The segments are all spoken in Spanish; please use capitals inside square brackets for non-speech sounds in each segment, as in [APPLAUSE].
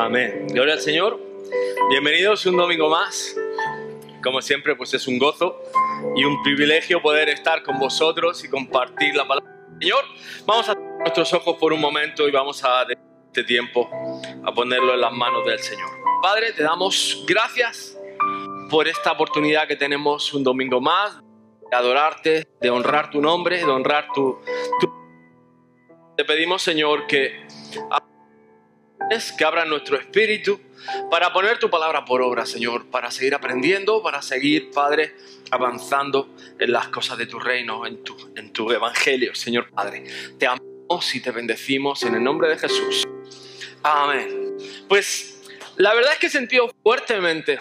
Amén. Gloria al Señor. Bienvenidos un domingo más. Como siempre, pues es un gozo y un privilegio poder estar con vosotros y compartir la palabra del Señor. Vamos a cerrar nuestros ojos por un momento y vamos a este tiempo a ponerlo en las manos del Señor. Padre, te damos gracias por esta oportunidad que tenemos un domingo más de adorarte, de honrar tu nombre, de honrar tu... tu... Te pedimos, Señor, que que abran nuestro espíritu para poner tu palabra por obra, Señor, para seguir aprendiendo, para seguir, Padre, avanzando en las cosas de tu reino, en tu, en tu evangelio, Señor Padre. Te amamos y te bendecimos en el nombre de Jesús. Amén. Pues la verdad es que he sentido fuertemente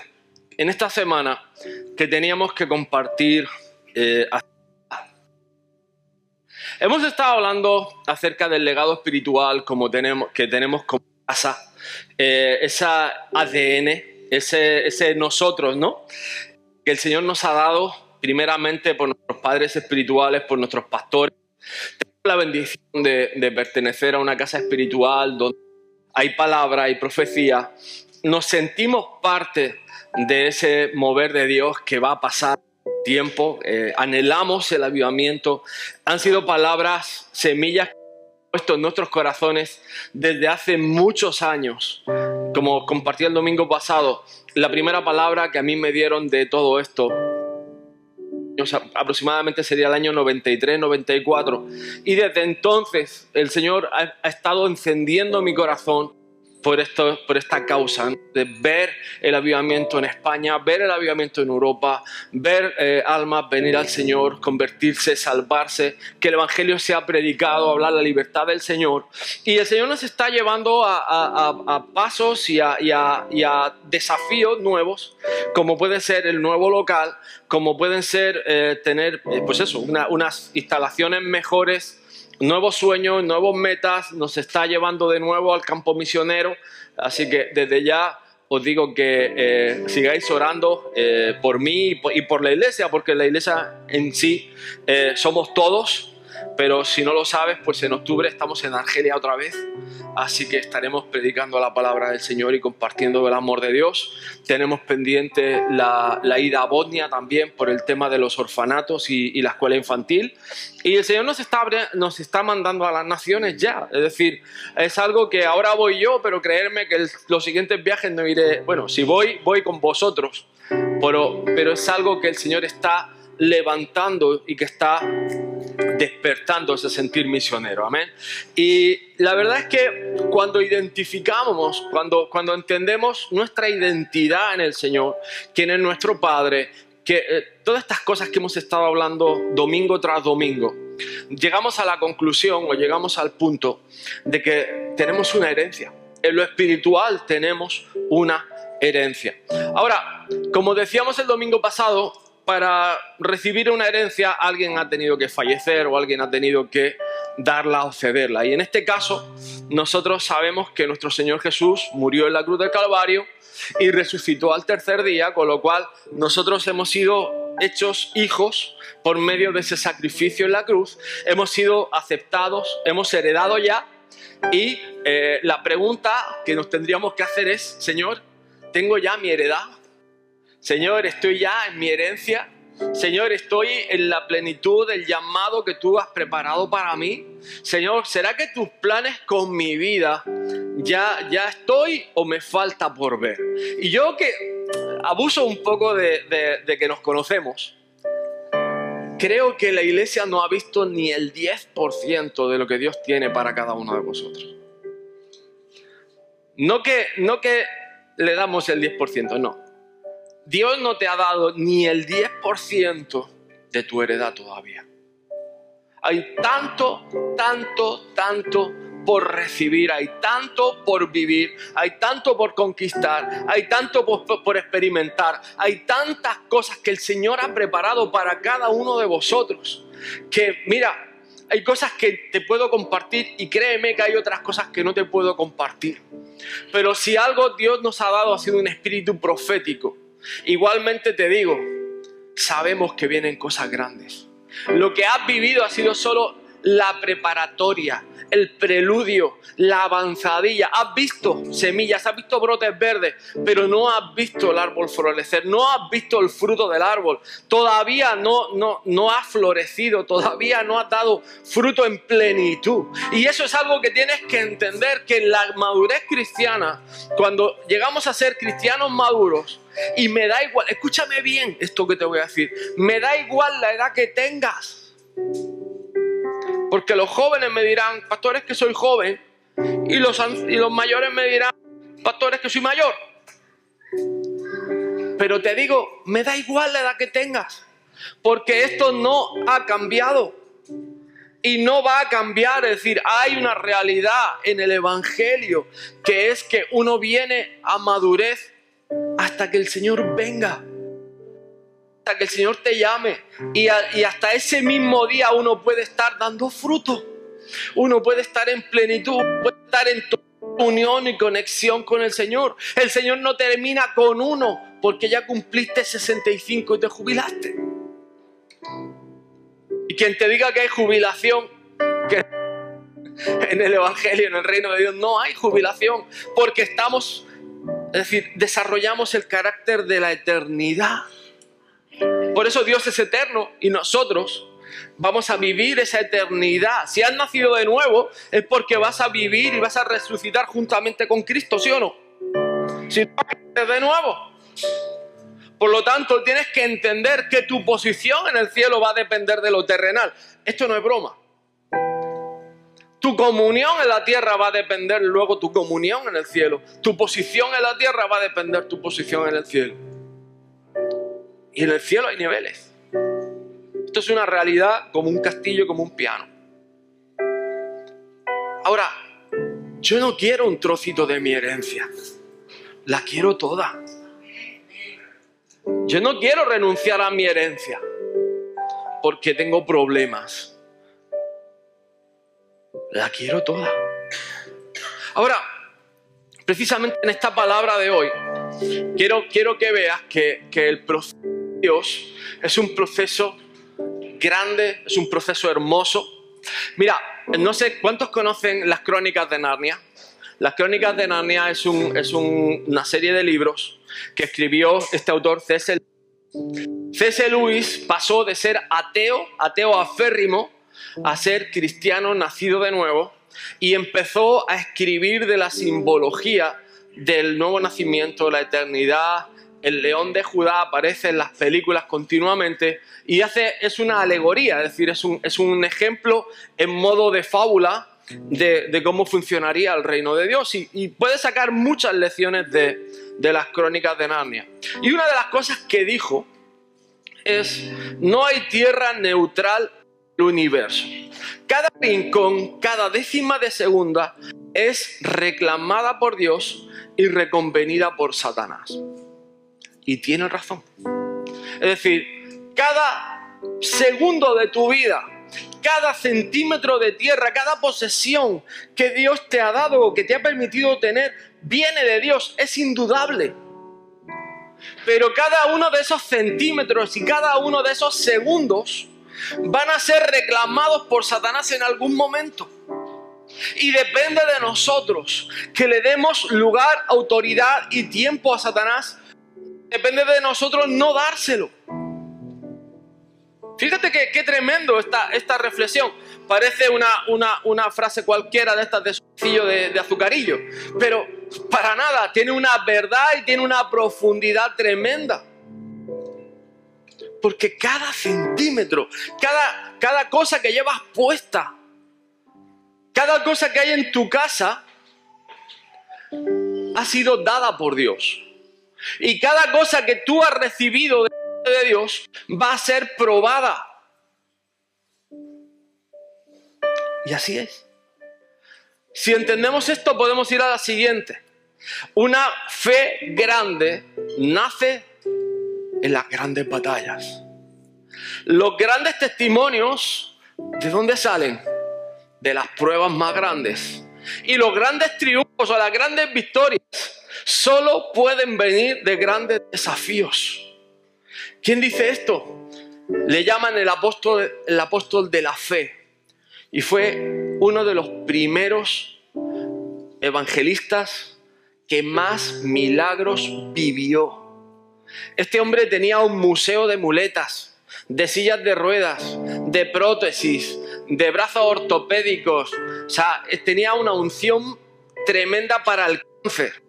en esta semana que teníamos que compartir. Eh, Hemos estado hablando acerca del legado espiritual como tenemos, que tenemos como eh, esa ADN, ese, ese nosotros, ¿no? Que el Señor nos ha dado primeramente por nuestros padres espirituales, por nuestros pastores. Tenemos la bendición de, de pertenecer a una casa espiritual donde hay palabra, hay profecía. Nos sentimos parte de ese mover de Dios que va a pasar tiempo, eh, anhelamos el avivamiento. Han sido palabras, semillas puesto en nuestros corazones desde hace muchos años. Como compartí el domingo pasado, la primera palabra que a mí me dieron de todo esto aproximadamente sería el año 93, 94. Y desde entonces el Señor ha estado encendiendo mi corazón por, esto, por esta causa, de ver el avivamiento en España, ver el avivamiento en Europa, ver eh, almas venir al Señor, convertirse, salvarse, que el Evangelio sea predicado, hablar la libertad del Señor. Y el Señor nos está llevando a, pasos y, a, desafíos nuevos, como puede ser el nuevo local, como pueden ser eh, tener, eh, pues eso, unas instalaciones mejores nuevos sueños, nuevos metas, nos está llevando de nuevo al campo misionero. Así que desde ya os digo que eh, sigáis orando eh, por mí y por, la iglesia, porque la iglesia en sí eh, somos todos pero si no lo sabes, pues en octubre estamos en Argelia otra vez, así que estaremos predicando la palabra del Señor y compartiendo el amor de Dios. Tenemos pendiente la, ida a Bosnia también por el tema de los orfanatos y, la escuela infantil. Y el Señor nos está, nos está mandando a las naciones ya, es decir, es algo que ahora voy yo, pero creerme que los siguientes viajes no iré, bueno, si voy, voy con vosotros, pero, pero es algo que el Señor está levantando y que está despertando ese sentir misionero. Amén. Y la verdad es que cuando identificamos, cuando, cuando entendemos nuestra identidad en el Señor, quién es nuestro Padre, que eh, todas estas cosas que hemos estado hablando domingo tras domingo, llegamos a la conclusión o llegamos al punto de que tenemos una herencia. En lo espiritual tenemos una herencia. Ahora, como decíamos el domingo pasado, para recibir una herencia alguien ha tenido que fallecer o alguien ha tenido que darla o cederla. Y en este caso, nosotros sabemos que nuestro Señor Jesús murió en la cruz del Calvario y resucitó al tercer día, con lo cual nosotros hemos sido hechos hijos por medio de ese sacrificio en la cruz, hemos sido aceptados, hemos heredado ya y eh, la pregunta que nos tendríamos que hacer es, Señor, ¿tengo ya mi heredad? Señor, estoy ya en mi herencia. Señor, estoy en la plenitud del llamado que tú has preparado para mí. Señor, ¿será que tus planes con mi vida ya, ya estoy o me falta por ver? Y yo que abuso un poco de, de que nos conocemos, creo que la iglesia no ha visto ni el 10% de lo que Dios tiene para cada uno de vosotros. No que, no que le damos el 10%, no. Dios no te ha dado ni el 10% de tu heredad todavía. Hay tanto, tanto, tanto por recibir, hay tanto por vivir, hay tanto por conquistar, hay tanto por, experimentar, hay tantas cosas que el Señor ha preparado para cada uno de vosotros. Que mira, hay cosas que te puedo compartir y créeme que hay otras cosas que no te puedo compartir. Pero si algo Dios nos ha dado ha sido un espíritu profético Igualmente te digo, sabemos que vienen cosas grandes. Lo que has vivido ha sido solo la preparatoria, el preludio, la avanzadilla. Has visto semillas, has visto brotes verdes, pero no has visto el árbol florecer, no has visto el fruto del árbol. Todavía no, no, no ha florecido, todavía no ha dado fruto en plenitud. Y eso es algo que tienes que entender, que en la madurez cristiana, cuando llegamos a ser cristianos maduros, y me da igual, escúchame bien esto que te voy a decir, me da igual la edad que tengas. Porque los jóvenes me dirán, pastores que soy joven, y los, y los mayores me dirán, pastores que soy mayor. Pero te digo, me da igual la edad que tengas, porque esto no ha cambiado y no va a cambiar. Es decir, hay una realidad en el Evangelio que es que uno viene a madurez hasta que el Señor venga, hasta que el Señor te llame. Y, hasta ese mismo día uno puede estar dando fruto. Uno puede estar en plenitud, puede estar en unión y conexión con el Señor. El Señor no termina con uno porque ya cumpliste 65 y te jubilaste. Y quien te diga que hay jubilación, que en el Evangelio, en el reino de Dios, no hay jubilación, porque estamos es decir, desarrollamos el carácter de la eternidad. Por eso Dios es eterno y nosotros vamos a vivir esa eternidad. Si has nacido de nuevo es porque vas a vivir y vas a resucitar juntamente con Cristo, ¿sí o no? Si no de nuevo. Por lo tanto, tienes que entender que tu posición en el cielo va a depender de lo terrenal. Esto no es broma. Tu comunión en la tierra va a depender luego tu comunión en el cielo. Tu posición en la tierra va a depender tu posición en el cielo. Y en el cielo hay niveles. Esto es una realidad como un castillo, como un piano. Ahora, yo no quiero un trocito de mi herencia. La quiero toda. Yo no quiero renunciar a mi herencia porque tengo problemas la quiero toda. Ahora, precisamente en esta palabra de hoy, quiero, quiero que veas que, que el proceso de Dios es un proceso grande, es un proceso hermoso. Mira, no sé cuántos conocen las crónicas de Narnia. Las crónicas de Narnia es, un, es una serie de libros que escribió este autor C.S. C.S. Lewis pasó de ser ateo, ateo aférrimo, a ser cristiano nacido de nuevo y empezó a escribir de la simbología del nuevo nacimiento, la eternidad. El león de Judá aparece en las películas continuamente y hace, es una alegoría, es decir, es un, es un ejemplo en modo de fábula de, cómo funcionaría el reino de Dios y, y puede sacar muchas lecciones de, de las crónicas de Narnia. Y una de las cosas que dijo es, no hay tierra neutral universo. Cada rincón, cada décima de segunda es reclamada por Dios y reconvenida por Satanás. Y tiene razón. Es decir, cada segundo de tu vida, cada centímetro de tierra, cada posesión que Dios te ha dado o que te ha permitido tener, viene de Dios, es indudable. Pero cada uno de esos centímetros y cada uno de esos segundos van a ser reclamados por Satanás en algún momento. Y depende de nosotros que le demos lugar, autoridad y tiempo a Satanás. Depende de nosotros no dárselo. Fíjate que, qué tremendo esta, esta reflexión. Parece una, una, una, frase cualquiera de estas de sucillo de, de azucarillo. Pero para nada, tiene una verdad y tiene una profundidad tremenda. Porque cada centímetro, cada, cada cosa que llevas puesta, cada cosa que hay en tu casa, ha sido dada por Dios. Y cada cosa que tú has recibido de Dios va a ser probada. Y así es. Si entendemos esto, podemos ir a la siguiente. Una fe grande nace en las grandes batallas. Los grandes testimonios, ¿de dónde salen? De las pruebas más grandes. Y los grandes triunfos o las grandes victorias solo pueden venir de grandes desafíos. ¿Quién dice esto? Le llaman el apóstol, el apóstol de la fe. Y fue uno de los primeros evangelistas que más milagros vivió. Este hombre tenía un museo de muletas, de sillas de ruedas, de prótesis, de brazos ortopédicos. O sea, tenía una unción tremenda para el cáncer.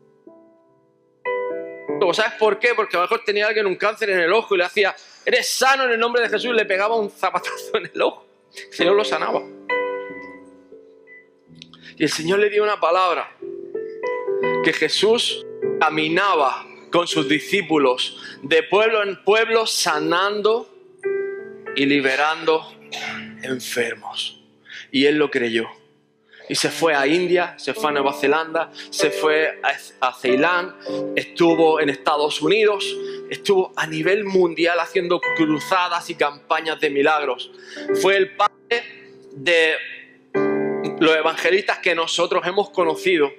¿Sabes por qué? Porque a lo mejor tenía alguien un cáncer en el ojo y le hacía, eres sano en el nombre de Jesús, y le pegaba un zapatazo en el ojo. El Señor lo sanaba. Y el Señor le dio una palabra, que Jesús caminaba con sus discípulos de pueblo en pueblo sanando y liberando enfermos. Y él lo creyó. Y se fue a India, se fue a Nueva Zelanda, se fue a, Ceilán, estuvo en Estados Unidos, estuvo a nivel mundial haciendo cruzadas y campañas de milagros. Fue el padre de los evangelistas que nosotros hemos conocido,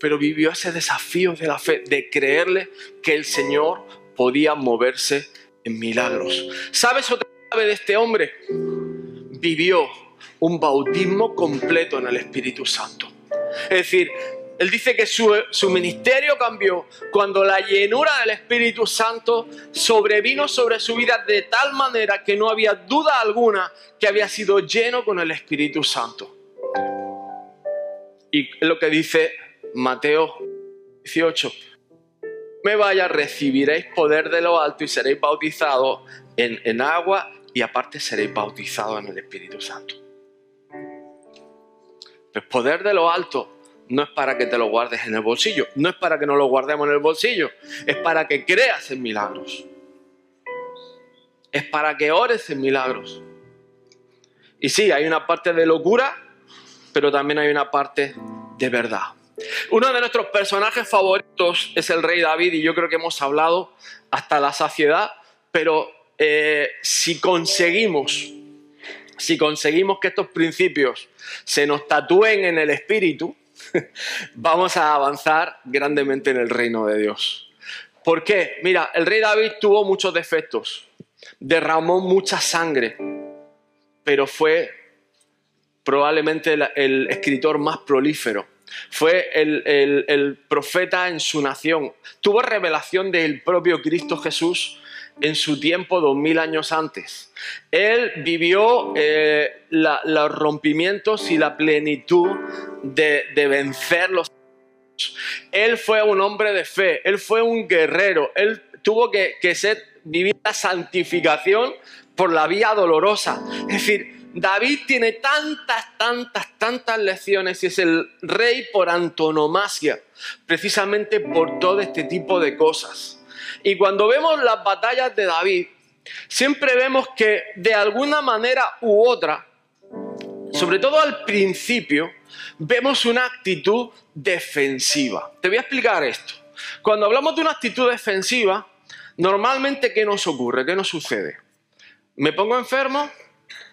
pero vivió ese desafío de la fe, de creerle que el Señor podía moverse en milagros. ¿Sabes otra clave de este hombre? Vivió un bautismo completo en el Espíritu Santo. Es decir, él dice que su, su, ministerio cambió cuando la llenura del Espíritu Santo sobrevino sobre su vida de tal manera que no había duda alguna que había sido lleno con el Espíritu Santo. Y lo que dice Mateo 18. Me vaya, recibiréis poder de lo alto y seréis bautizados en, en agua y aparte seréis bautizados en el Espíritu Santo. El poder de lo alto no es para que te lo guardes en el bolsillo, no es para que no lo guardemos en el bolsillo, es para que creas en milagros. Es para que ores en milagros. Y sí, hay una parte de locura, pero también hay una parte de verdad. Uno de nuestros personajes favoritos es el rey David y yo creo que hemos hablado hasta la saciedad, pero eh, si conseguimos, si conseguimos que estos principios se nos tatúen en el espíritu, [LAUGHS] vamos a avanzar grandemente en el reino de Dios. ¿Por qué? Mira, el rey David tuvo muchos defectos, derramó mucha sangre, pero fue probablemente el, escritor más prolífero. Fue el, profeta en su nación. Tuvo revelación del propio Cristo Jesús en su tiempo, dos mil años antes. Él vivió eh, los rompimientos y la plenitud de, de vencer los él fue un hombre de fe, él fue un guerrero, él tuvo que, que ser, vivir la santificación por la vía dolorosa. Es decir, David tiene tantas, tantas, tantas lecciones y es el rey por antonomasia, precisamente por todo este tipo de cosas. Y cuando vemos las batallas de David, siempre vemos que de alguna manera u otra, sobre todo al principio, vemos una actitud defensiva. Te voy a explicar esto. Cuando hablamos de una actitud defensiva, normalmente ¿qué nos ocurre? ¿Qué nos sucede? Me pongo enfermo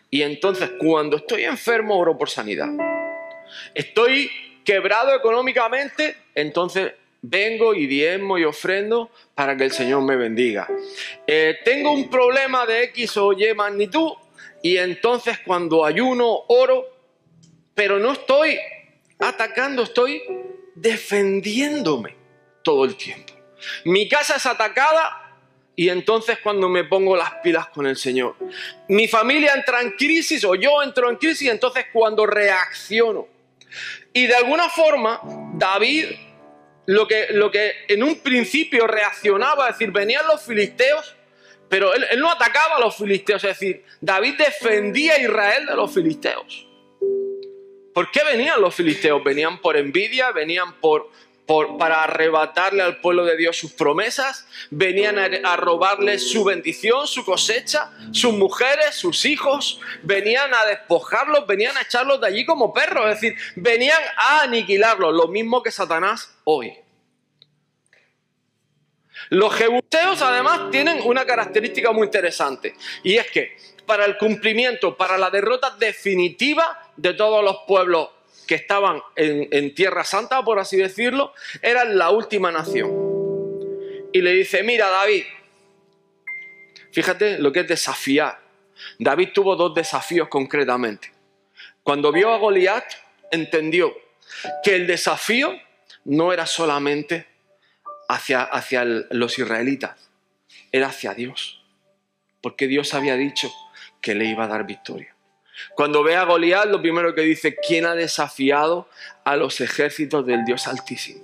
y entonces cuando estoy enfermo oro por sanidad. Estoy quebrado económicamente, entonces vengo y diezmo y ofrendo para que el Señor me bendiga. Eh, tengo un problema de X o Y magnitud y entonces cuando ayuno, oro, pero no estoy atacando, estoy defendiéndome todo el tiempo. Mi casa es atacada y entonces cuando me pongo las pilas con el Señor. Mi familia entra en crisis o yo entro en crisis entonces cuando reacciono. Y de alguna forma, David lo que, lo que en un principio reaccionaba, es decir, venían los filisteos, pero él, no atacaba a los filisteos, es decir, David defendía a Israel de los filisteos. ¿Por qué venían los filisteos? Venían por envidia, venían por, para arrebatarle al pueblo de Dios sus promesas, venían a, a, robarle su bendición, su cosecha, sus mujeres, sus hijos, venían a despojarlos, venían a echarlos de allí como perros, es decir, venían a aniquilarlos, lo mismo que Satanás hoy. Los jebuseos además tienen una característica muy interesante y es que para el cumplimiento, para la derrota definitiva de todos los pueblos que estaban en, Tierra Santa, por así decirlo, eran la última nación. Y le dice, mira David, fíjate lo que es desafiar. David tuvo dos desafíos concretamente. Cuando vio a Goliat, entendió que el desafío no era solamente hacia, hacia los israelitas, era hacia Dios. Porque Dios había dicho que le iba a dar victoria. Cuando ve a Goliat, lo primero que dice, ¿quién ha desafiado a los ejércitos del Dios Altísimo?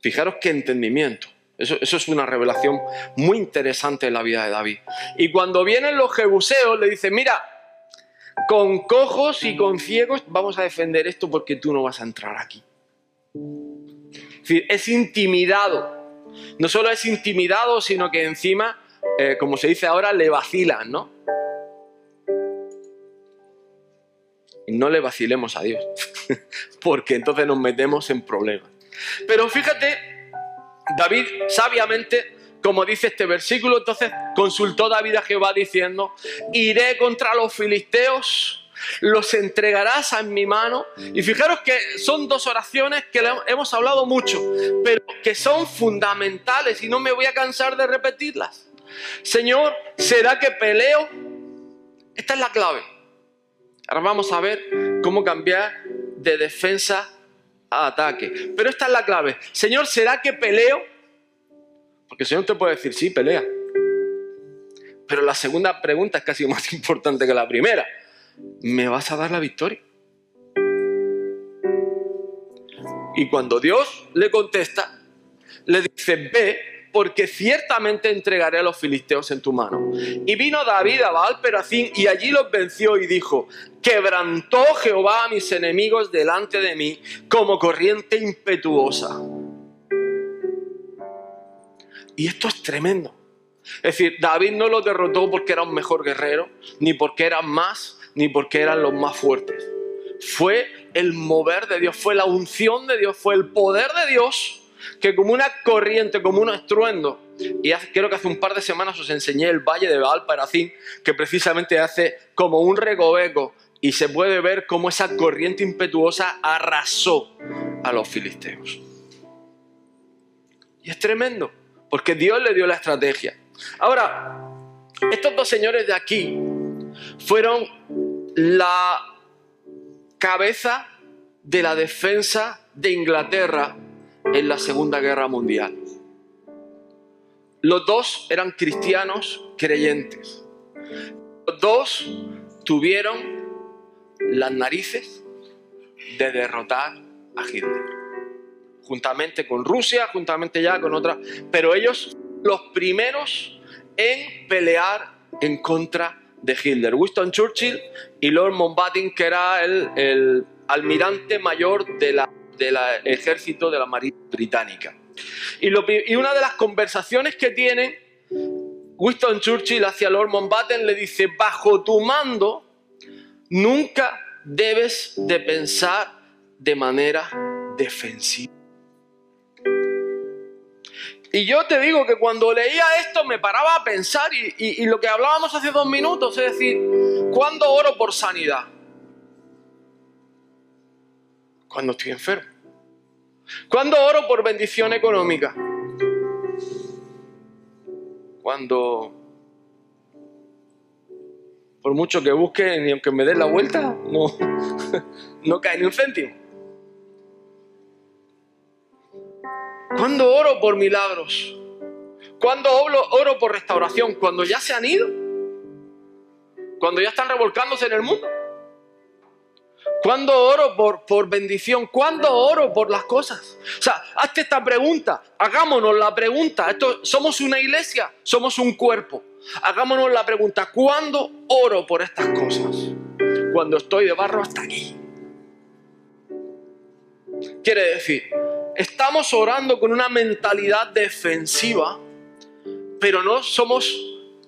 Fijaros qué entendimiento. Eso, es una revelación muy interesante en la vida de David. Y cuando vienen los jebuseos, le dice, mira, con cojos y con ciegos vamos a defender esto porque tú no vas a entrar aquí. Es intimidado. No solo es intimidado, sino que encima, eh, como se dice ahora, le vacilan, ¿no? No le vacilemos a Dios, [LAUGHS] porque entonces nos metemos en problemas. Pero fíjate, David sabiamente como dice este versículo, entonces consultó David a Jehová diciendo, iré contra los filisteos, los entregarás en mi mano. Y fijaros que son dos oraciones que hemos hablado mucho, pero que son fundamentales y no me voy a cansar de repetirlas. Señor, ¿será que peleo? Esta es la clave. Ahora vamos a ver cómo cambiar de defensa a ataque. Pero esta es la clave. Señor, ¿será que peleo? Porque el Señor te puede decir, sí, pelea. Pero la segunda pregunta es casi [LAUGHS] más importante que la primera. ¿Me vas a dar la victoria? Y cuando Dios le contesta, le dice, ve, porque ciertamente entregaré a los filisteos en tu mano. Y vino David a Baal Peracín y allí los venció y dijo, quebrantó Jehová a mis enemigos delante de mí como corriente impetuosa. Y esto es tremendo. Es decir, David no lo derrotó porque era un mejor guerrero, ni porque eran más, ni porque eran los más fuertes. Fue el mover de Dios, fue la unción de Dios, fue el poder de Dios que como una corriente, como un estruendo, y creo que hace un par de semanas os enseñé el valle de Baal que precisamente hace como un recoveco y se puede ver cómo esa corriente impetuosa arrasó a los filisteos. Y es tremendo porque Dios le dio la estrategia. Ahora, estos dos señores de aquí fueron la cabeza de la defensa de Inglaterra en la Segunda Guerra Mundial. Los dos eran cristianos creyentes. Los dos tuvieron las narices de derrotar a Hitler juntamente con Rusia, juntamente ya con otras, pero ellos los primeros en pelear en contra de Hitler. Winston Churchill y Lord Mountbatten, que era el, almirante mayor del ejército de la Marina Británica. Y, y, una de las conversaciones que tienen Winston Churchill hacia Lord Mountbatten le dice, bajo tu mando nunca debes de pensar de manera defensiva. Y yo te digo que cuando leía esto me paraba a pensar y, lo que hablábamos hace dos minutos, es decir, ¿cuándo oro por sanidad? Cuando estoy enfermo. ¿Cuándo oro por bendición económica? Cuando, por mucho que busque, ni aunque me dé la vuelta, no, [LAUGHS] no cae ni un céntimo. ¿Cuándo oro por milagros? ¿Cuándo oro, por restauración? Cuando ya se han ido. Cuando ya están revolcándose en el mundo. ¿Cuándo oro por, por bendición? ¿Cuándo oro por las cosas? O sea, hazte esta pregunta. Hagámonos la pregunta. Esto, somos una iglesia, somos un cuerpo. Hagámonos la pregunta. ¿Cuándo oro por estas cosas? Cuando estoy de barro hasta aquí. Quiere decir, estamos orando con una mentalidad defensiva, pero no somos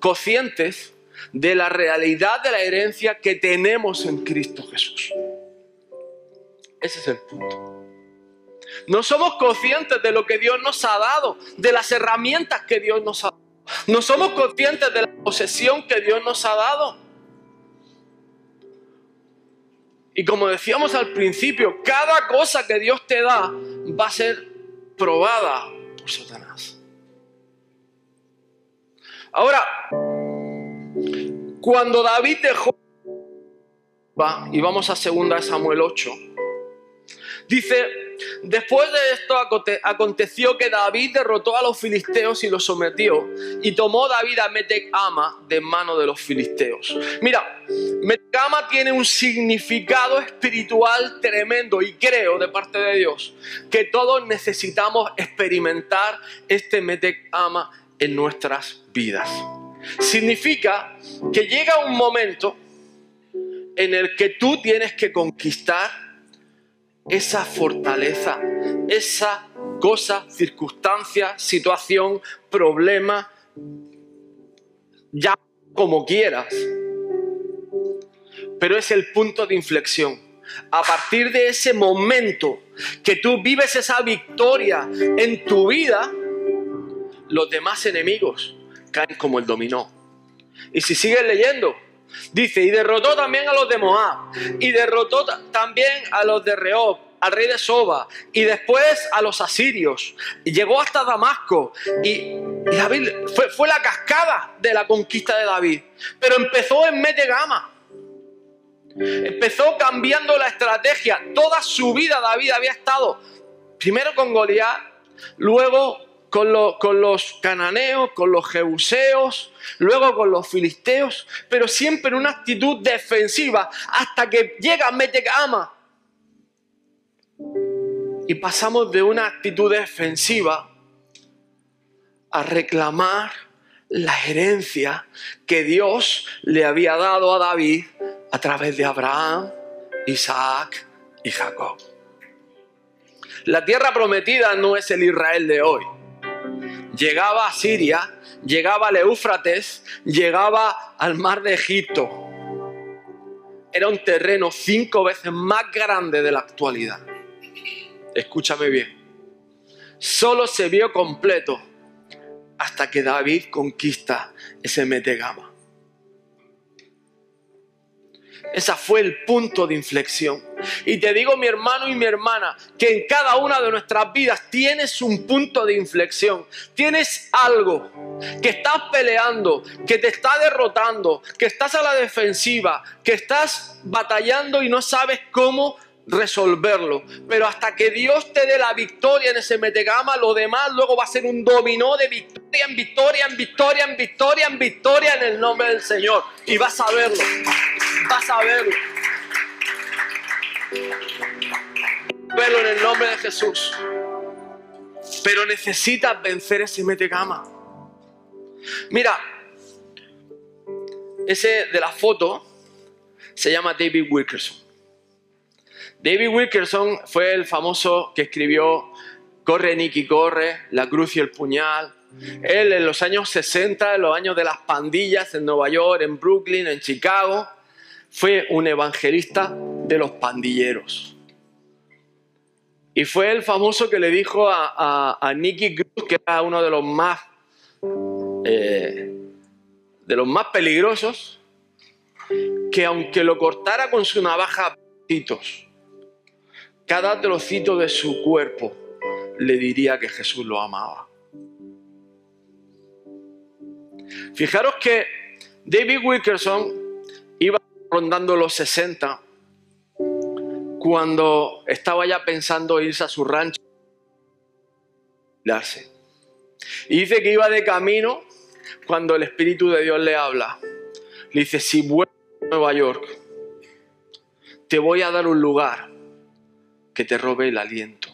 conscientes de la realidad de la herencia que tenemos en Cristo Jesús. Ese es el punto. No somos conscientes de lo que Dios nos ha dado, de las herramientas que Dios nos ha dado. No somos conscientes de la posesión que Dios nos ha dado. Y como decíamos al principio, cada cosa que Dios te da va a ser probada por Satanás. Ahora, cuando David dejó y vamos a 2 Samuel 8. Dice, después de esto aconteció que David derrotó a los filisteos y los sometió, y tomó David a Metecama de mano de los filisteos. Mira, Metecama tiene un significado espiritual tremendo y creo de parte de Dios que todos necesitamos experimentar este Metecama en nuestras vidas. Significa que llega un momento en el que tú tienes que conquistar esa fortaleza, esa cosa, circunstancia, situación, problema, ya como quieras. Pero es el punto de inflexión. A partir de ese momento que tú vives esa victoria en tu vida, los demás enemigos caen como el dominó. Y si sigues leyendo, Dice, y derrotó también a los de Moab, y derrotó también a los de Rehob, al rey de Soba, y después a los asirios. Y llegó hasta Damasco, y, David fue, fue, la cascada de la conquista de David. Pero empezó en Metegama. Empezó cambiando la estrategia. Toda su vida David había estado primero con Goliat, luego con, los cananeos, con los jebuseos, luego con los filisteos, pero siempre en una actitud defensiva hasta que llega Metecama. Y pasamos de una actitud defensiva a reclamar la herencia que Dios le había dado a David a través de Abraham, Isaac y Jacob. La tierra prometida no es el Israel de hoy llegaba a Siria, llegaba al Éufrates, llegaba al mar de Egipto. Era un terreno cinco veces más grande de la actualidad. Escúchame bien. Solo se vio completo hasta que David conquista ese Metegama. Ese fue el punto de inflexión. Y te digo, mi hermano y mi hermana, que en cada una de nuestras vidas tienes un punto de inflexión. Tienes algo que estás peleando, que te está derrotando, que estás a la defensiva, que estás batallando y no sabes cómo resolverlo. Pero hasta que Dios te dé la victoria en ese metegama, lo demás luego va a ser un dominó de victoria en victoria, en victoria, en victoria, en victoria en el nombre del Señor. Y vas a verlo. Vas a verlo. Verlo en el nombre de Jesús. Pero necesitas vencer ese metegama. Mira, ese de la foto se llama David Wilkerson. David Wilkerson fue el famoso que escribió Corre Nicky Corre, La Cruz y el Puñal. Él en los años 60, en los años de las pandillas en Nueva York, en Brooklyn, en Chicago, fue un evangelista de los pandilleros. Y fue el famoso que le dijo a, Nicky Cruz, que era uno de los más, eh, de los más peligrosos, que aunque lo cortara con su navaja, cada trocito de su cuerpo le diría que Jesús lo amaba. Fijaros que David Wilkerson iba rondando los 60 cuando estaba ya pensando irse a su rancho. Y dice que iba de camino cuando el Espíritu de Dios le habla. Le dice, si vuelvo a Nueva York, te voy a dar un lugar que te robe el aliento.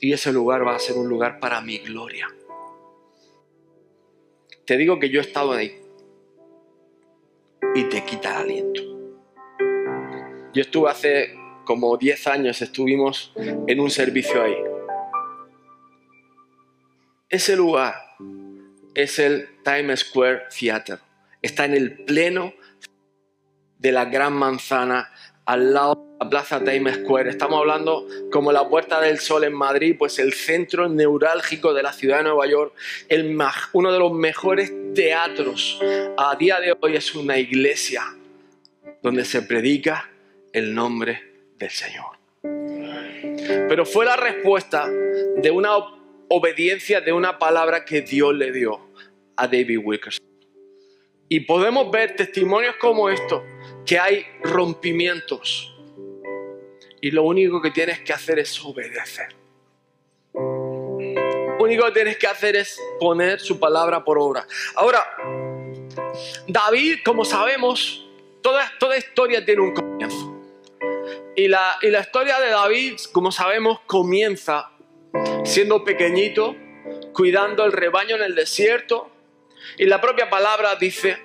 Y ese lugar va a ser un lugar para mi gloria. Te digo que yo he estado ahí y te quita el aliento. Yo estuve hace como 10 años, estuvimos en un servicio ahí. Ese lugar es el Times Square Theater. Está en el pleno de la gran manzana al lado de la Plaza Times Square. Estamos hablando como la Puerta del Sol en Madrid, pues el centro neurálgico de la ciudad de Nueva York, el, uno de los mejores teatros a día de hoy es una iglesia donde se predica el nombre del Señor. Pero fue la respuesta de una obediencia de una palabra que Dios le dio a David Wilkerson. Y podemos ver testimonios como estos, que hay rompimientos. Y lo único que tienes que hacer es obedecer. Lo único que tienes que hacer es poner su palabra por obra. Ahora, David, como sabemos, toda, toda historia tiene un comienzo. Y la, y la historia de David, como sabemos, comienza siendo pequeñito, cuidando el rebaño en el desierto. Y la propia palabra dice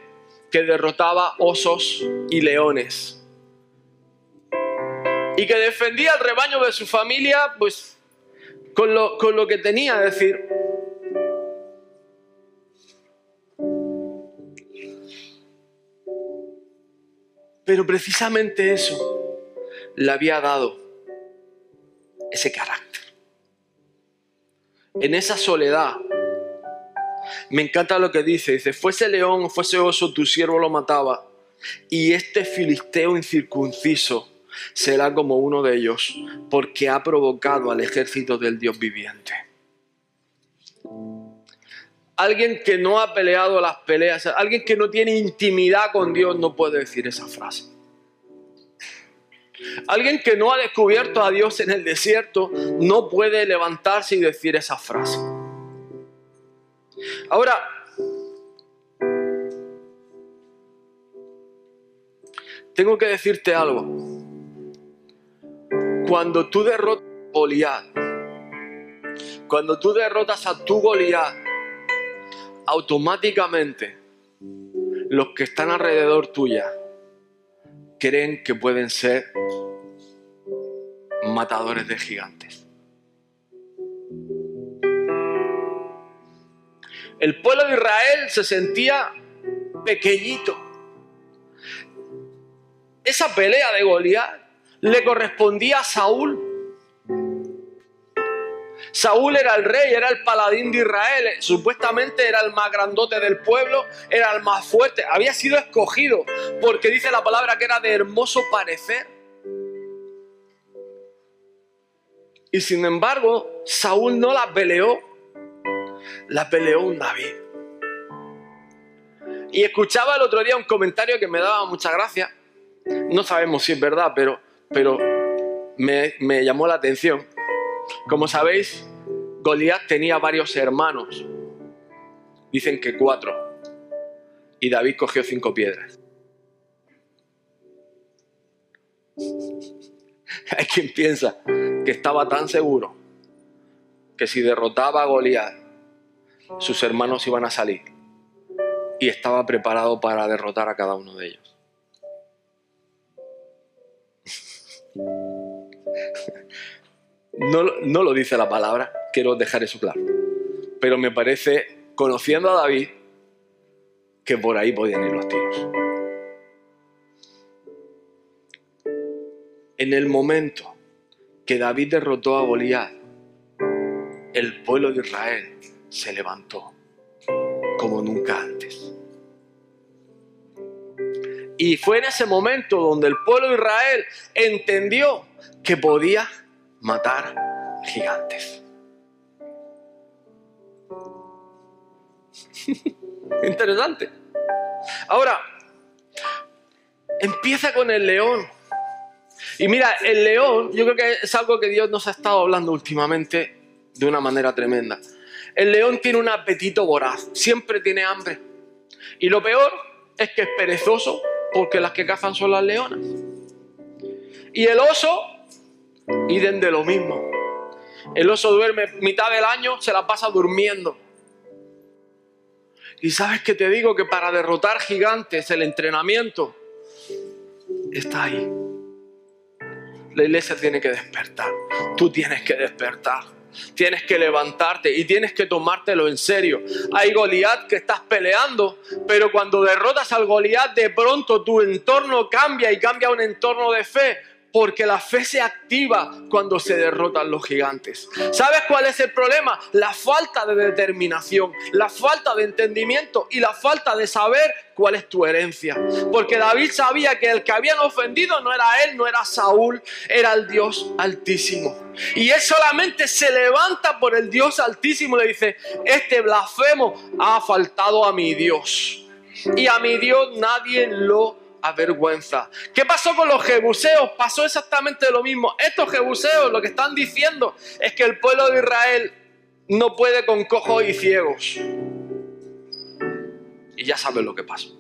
que derrotaba osos y leones. Y que defendía el rebaño de su familia, pues, con lo, con lo que tenía, decir, Pero precisamente eso le había dado ese carácter. En esa soledad, me encanta lo que dice, dice, fuese león, fuese oso, tu siervo lo mataba, y este filisteo incircunciso será como uno de ellos, porque ha provocado al ejército del Dios viviente. Alguien que no ha peleado las peleas, alguien que no tiene intimidad con Dios no puede decir esa frase. Alguien que no ha descubierto a Dios en el desierto no puede levantarse y decir esa frase. Ahora, tengo que decirte algo. Cuando tú derrotas a Goliat, cuando tú derrotas a tu Goliat, automáticamente los que están alrededor tuya creen que pueden ser matadores de gigantes. El pueblo de Israel se sentía pequeñito. Esa pelea de Goliat le correspondía a Saúl Saúl era el rey, era el paladín de Israel, supuestamente era el más grandote del pueblo, era el más fuerte, había sido escogido porque dice la palabra que era de hermoso parecer. Y sin embargo, Saúl no la peleó, la peleó un David. Y escuchaba el otro día un comentario que me daba mucha gracia. No sabemos si es verdad, pero, pero me, me llamó la atención como sabéis, Goliat tenía varios hermanos. Dicen que cuatro. Y David cogió cinco piedras. [LAUGHS] Hay quien piensa que estaba tan seguro que si derrotaba a Goliat, sus hermanos iban a salir. Y estaba preparado para derrotar a cada uno de ellos. No, lo dice la palabra, quiero dejar eso claro. Pero me parece, conociendo a David, que por ahí podían ir los tiros. En el momento que David derrotó a Goliat, el pueblo de Israel se levantó como nunca antes. Y fue en ese momento donde el pueblo de Israel entendió que podía matar gigantes. [LAUGHS] Interesante. Ahora, empieza con el león. Y mira, el león, yo creo que es algo que Dios nos ha estado hablando últimamente de una manera tremenda. El león tiene un apetito voraz, siempre tiene hambre. Y lo peor es que es perezoso porque las que cazan son las leonas. Y el oso y de lo mismo. El oso duerme mitad del año, se la pasa durmiendo. Y sabes que te digo que para derrotar gigantes el entrenamiento está ahí. La iglesia tiene que despertar. Tú tienes que despertar. Tienes que levantarte y tienes que tomártelo en serio. Hay Goliat que estás peleando, pero cuando derrotas al Goliat, de pronto tu entorno cambia y cambia un entorno de fe porque la fe se activa cuando se derrotan los gigantes. ¿Sabes cuál es el problema? La falta de determinación, la falta de entendimiento y la falta de saber cuál es tu herencia. Porque David sabía que el que habían ofendido no era él, no era Saúl, era el Dios altísimo. Y él solamente se levanta por el Dios altísimo y le dice, este blasfemo ha faltado a mi Dios. y a mi Dios nadie lo avergüenza. ¿Qué pasó con los jebuseos? Pasó exactamente lo mismo. Estos jebuseos lo que están diciendo es que el pueblo de Israel no puede con cojos y ciegos. Y ya saben lo que pasó.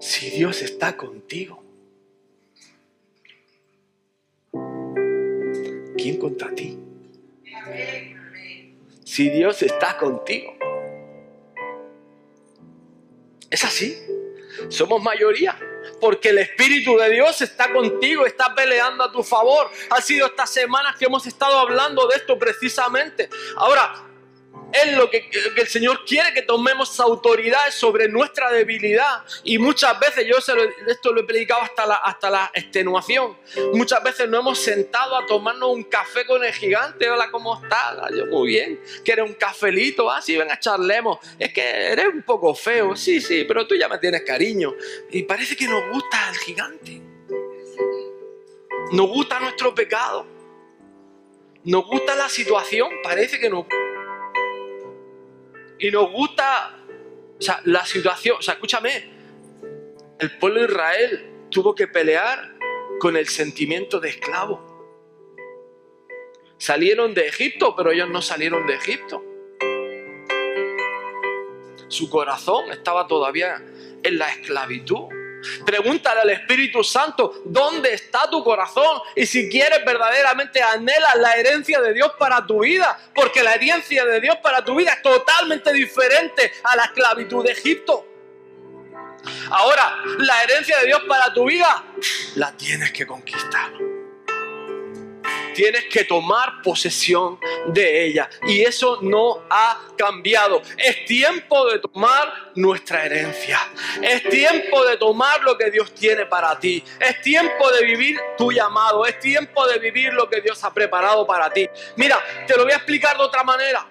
Si Dios está contigo, ¿quién contra ti? Si Dios está contigo. Es así. Somos mayoría. Porque el Espíritu de Dios está contigo, está peleando a tu favor. Ha sido estas semanas que hemos estado hablando de esto precisamente. Ahora, es lo que, el Señor quiere que tomemos autoridad sobre nuestra debilidad. Y muchas veces, yo esto lo he predicado hasta la, hasta la extenuación. Muchas veces nos hemos sentado a tomarnos un café con el gigante. Hola, ¿cómo estás? Ah, yo muy bien. ¿Quieres un cafelito? Ah, sí, venga, charlemos. Es que eres un poco feo. Sí, sí, pero tú ya me tienes cariño. Y parece que nos gusta el gigante. Nos gusta nuestro pecado. Nos gusta la situación. Parece que nos y nos gusta, o sea, la situación, o sea, escúchame, el pueblo de Israel tuvo que pelear con el sentimiento de esclavo. Salieron de Egipto, pero ellos no salieron de Egipto. Su corazón estaba todavía en la esclavitud. Pregúntale al Espíritu Santo, ¿dónde está tu corazón? Y si quieres verdaderamente anhelas la herencia de Dios para tu vida, porque la herencia de Dios para tu vida es totalmente diferente a la esclavitud de Egipto. Ahora, la herencia de Dios para tu vida la tienes que conquistar tienes que tomar posesión de ella. Y eso no ha cambiado. Es tiempo de tomar nuestra herencia. Es tiempo de tomar lo que Dios tiene para ti. Es tiempo de vivir tu llamado. Es tiempo de vivir lo que Dios ha preparado para ti. Mira, te lo voy a explicar de otra manera.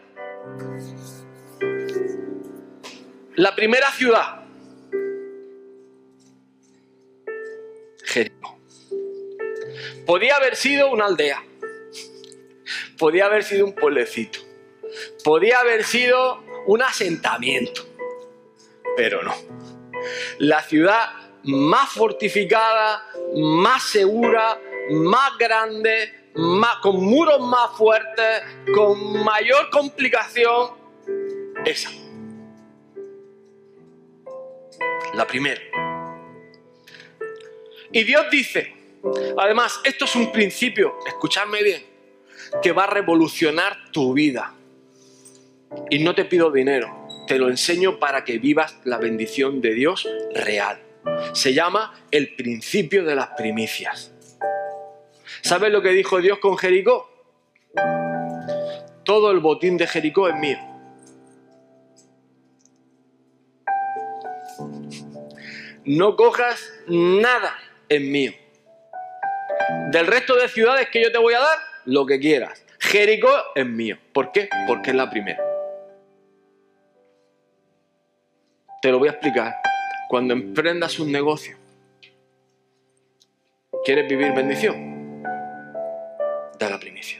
La primera ciudad. Jericó. Podía haber sido una aldea podía haber sido un pueblecito, podía haber sido un asentamiento, pero no. La ciudad más fortificada, más segura, más grande, más, con muros más fuertes, con mayor complicación, esa. La primera. Y Dios dice, además, esto es un principio, escuchadme bien, que va a revolucionar tu vida. Y no te pido dinero, te lo enseño para que vivas la bendición de Dios real. Se llama el principio de las primicias. ¿Sabes lo que dijo Dios con Jericó? Todo el botín de Jericó es mío. No cojas nada en mío. Del resto de ciudades que yo te voy a dar, lo que quieras. Jericó es mío. ¿Por qué? Porque es la primera. Te lo voy a explicar. Cuando emprendas un negocio, ¿quieres vivir bendición? Da la primicia.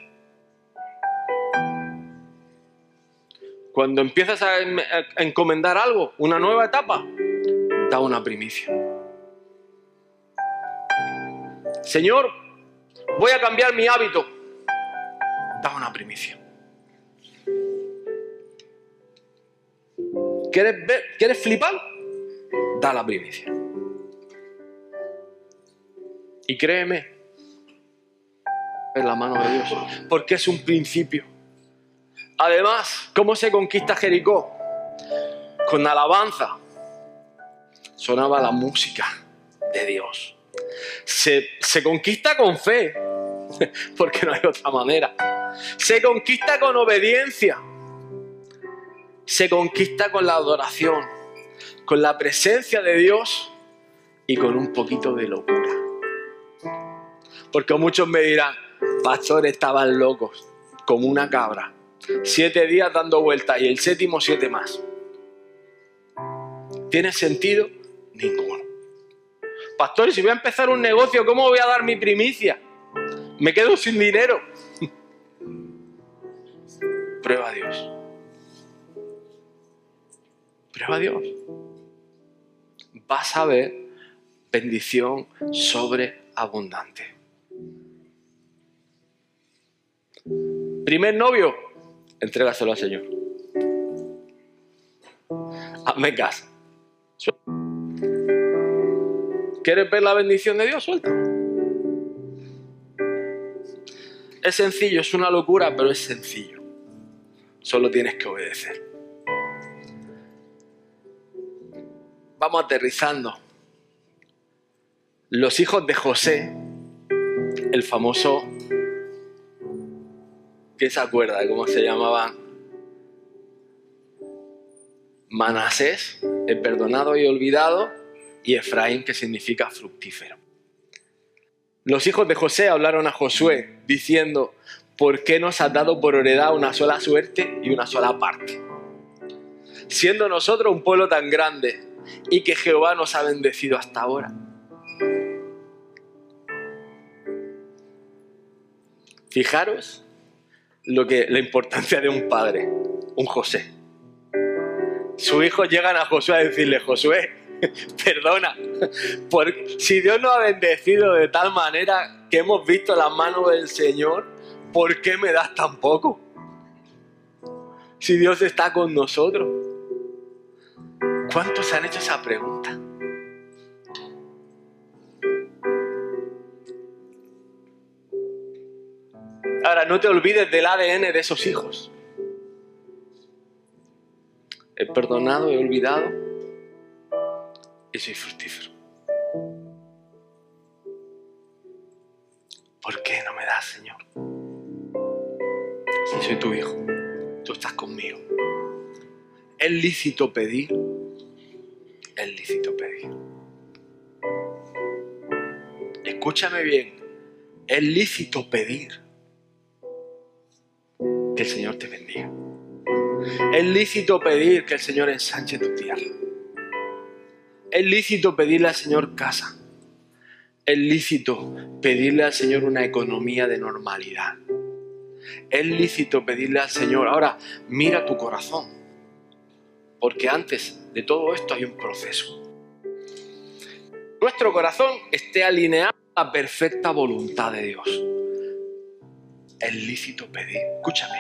Cuando empiezas a encomendar algo, una nueva etapa, da una primicia. Señor, voy a cambiar mi hábito primicia. ¿Quieres, ver, ¿Quieres flipar? Da la primicia. Y créeme, es la mano de Dios, porque es un principio. Además, ¿cómo se conquista Jericó? Con alabanza. Sonaba la música de Dios. Se, se conquista con fe, [LAUGHS] porque no hay otra manera. Se conquista con obediencia. Se conquista con la adoración, con la presencia de Dios y con un poquito de locura. Porque muchos me dirán, pastores estaban locos, como una cabra. Siete días dando vueltas y el séptimo siete más. ¿Tiene sentido? Ninguno. Pastor, si voy a empezar un negocio, ¿cómo voy a dar mi primicia? Me quedo sin dinero prueba a Dios. Prueba a Dios. Vas a ver bendición sobreabundante. Primer novio, entrégaselo al Señor. Hazme caso. ¿Quieres ver la bendición de Dios? Suelta. Es sencillo, es una locura, pero es sencillo. Solo tienes que obedecer. Vamos aterrizando. Los hijos de José, el famoso, ¿quién se acuerda de cómo se llamaban? Manasés, el perdonado y olvidado, y Efraín, que significa fructífero. Los hijos de José hablaron a Josué diciendo, ¿por qué nos has dado por heredad una sola suerte y una sola parte? Siendo nosotros un pueblo tan grande y que Jehová nos ha bendecido hasta ahora. Fijaros lo que, la importancia de un padre, un José. Sus hijos llegan a Josué a decirle, Josué, [LAUGHS] perdona, porque si Dios nos ha bendecido de tal manera que hemos visto la mano del Señor, ¿por qué me das tan poco? Si Dios está con nosotros. ¿Cuántos han hecho esa pregunta? Ahora, no te olvides del ADN de esos hijos. He perdonado, he olvidado y soy fructífero. ¿Por qué no me das, Señor? Si soy tu hijo, tú estás conmigo. Es lícito pedir. Es lícito pedir. Escúchame bien. Es lícito pedir que el Señor te bendiga. Es lícito pedir que el Señor ensanche tu tierra. Es lícito pedirle al Señor casa. Es lícito pedirle al Señor una economía de normalidad. Es lícito pedirle al Señor, ahora mira tu corazón. Porque antes de todo esto hay un proceso. Nuestro corazón esté alineado a la perfecta voluntad de Dios. Es lícito pedir. Escúchame.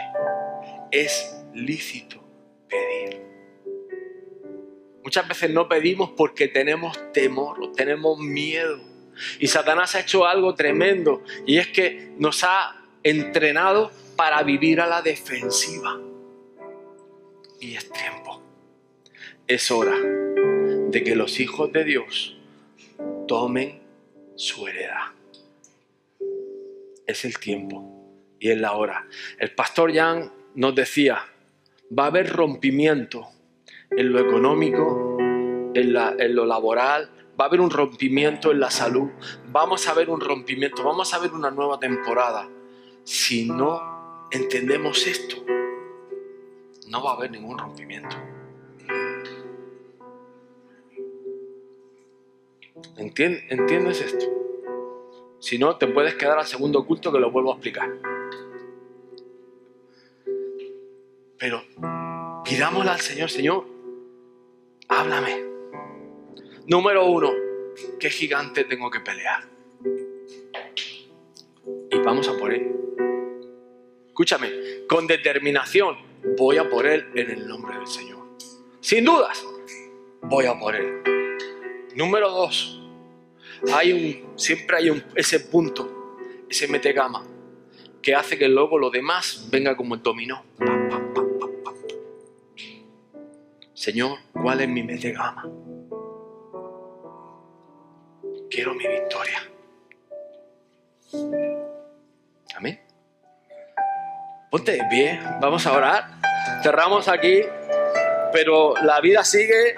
Es lícito pedir. Muchas veces no pedimos porque tenemos temor o tenemos miedo. Y Satanás ha hecho algo tremendo y es que nos ha entrenado para vivir a la defensiva. Y es tiempo. Es hora de que los hijos de Dios tomen su heredad. Es el tiempo y es la hora. El pastor Jan nos decía, va a haber rompimiento en lo económico, en, lo laboral, va a haber un rompimiento en la salud, vamos a ver un rompimiento, vamos a ver una nueva temporada. Si no entendemos esto, no va a haber ningún rompimiento. ¿Entiendes esto? Si no, te puedes quedar al segundo culto que lo vuelvo a explicar. Pero pidámosle al Señor, Señor, háblame. Número uno, ¿qué gigante tengo que pelear? Vamos a por él. Escúchame, con determinación voy a por él en el nombre del Señor. Sin dudas, voy a por él. Número dos, siempre hay un, ese punto, ese metegama, que hace que luego lo demás venga como el dominó. Señor, ¿cuál es mi metegama? Quiero mi victoria. Amén. Ponte de pie, vamos a orar. Cerramos aquí, pero la vida sigue,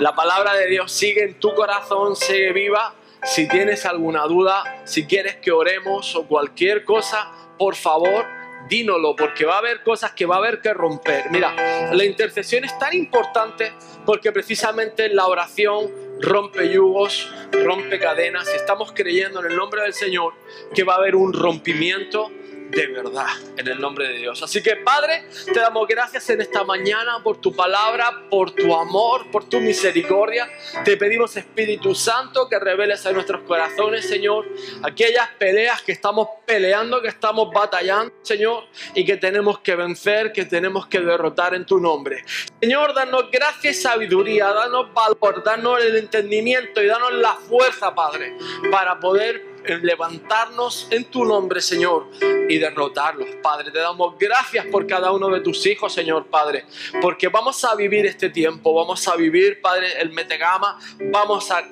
la palabra de Dios sigue en tu corazón, sigue viva. Si tienes alguna duda, si quieres que oremos o cualquier cosa, por favor, dínoslo, porque va a haber cosas que va a haber que romper. Mira, la intercesión es tan importante porque precisamente la oración rompe yugos, rompe cadenas. Estamos creyendo en el nombre del Señor que va a haber un rompimiento de verdad, en el nombre de Dios. Así que Padre, te damos gracias en esta mañana por tu palabra, por tu amor, por tu misericordia. Te pedimos Espíritu Santo que reveles en nuestros corazones, Señor, aquellas peleas que estamos peleando, que estamos batallando, Señor, y que tenemos que vencer, que tenemos que derrotar en tu nombre. Señor, danos gracia y sabiduría, danos valor, danos el entendimiento y danos la fuerza, Padre, para poder levantarnos en tu nombre, Señor, y derrotarlos, Padre. Te damos gracias por cada uno de tus hijos, Señor, Padre, porque vamos a vivir este tiempo, vamos a vivir, Padre, el metegama, vamos a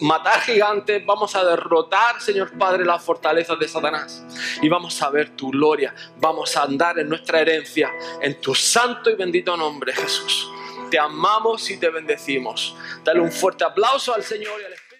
matar gigantes, vamos a derrotar, Señor Padre, las fortalezas de Satanás. Y vamos a ver tu gloria, vamos a andar en nuestra herencia, en tu santo y bendito nombre, Jesús. Te amamos y te bendecimos. Dale un fuerte aplauso al Señor y al Espíritu.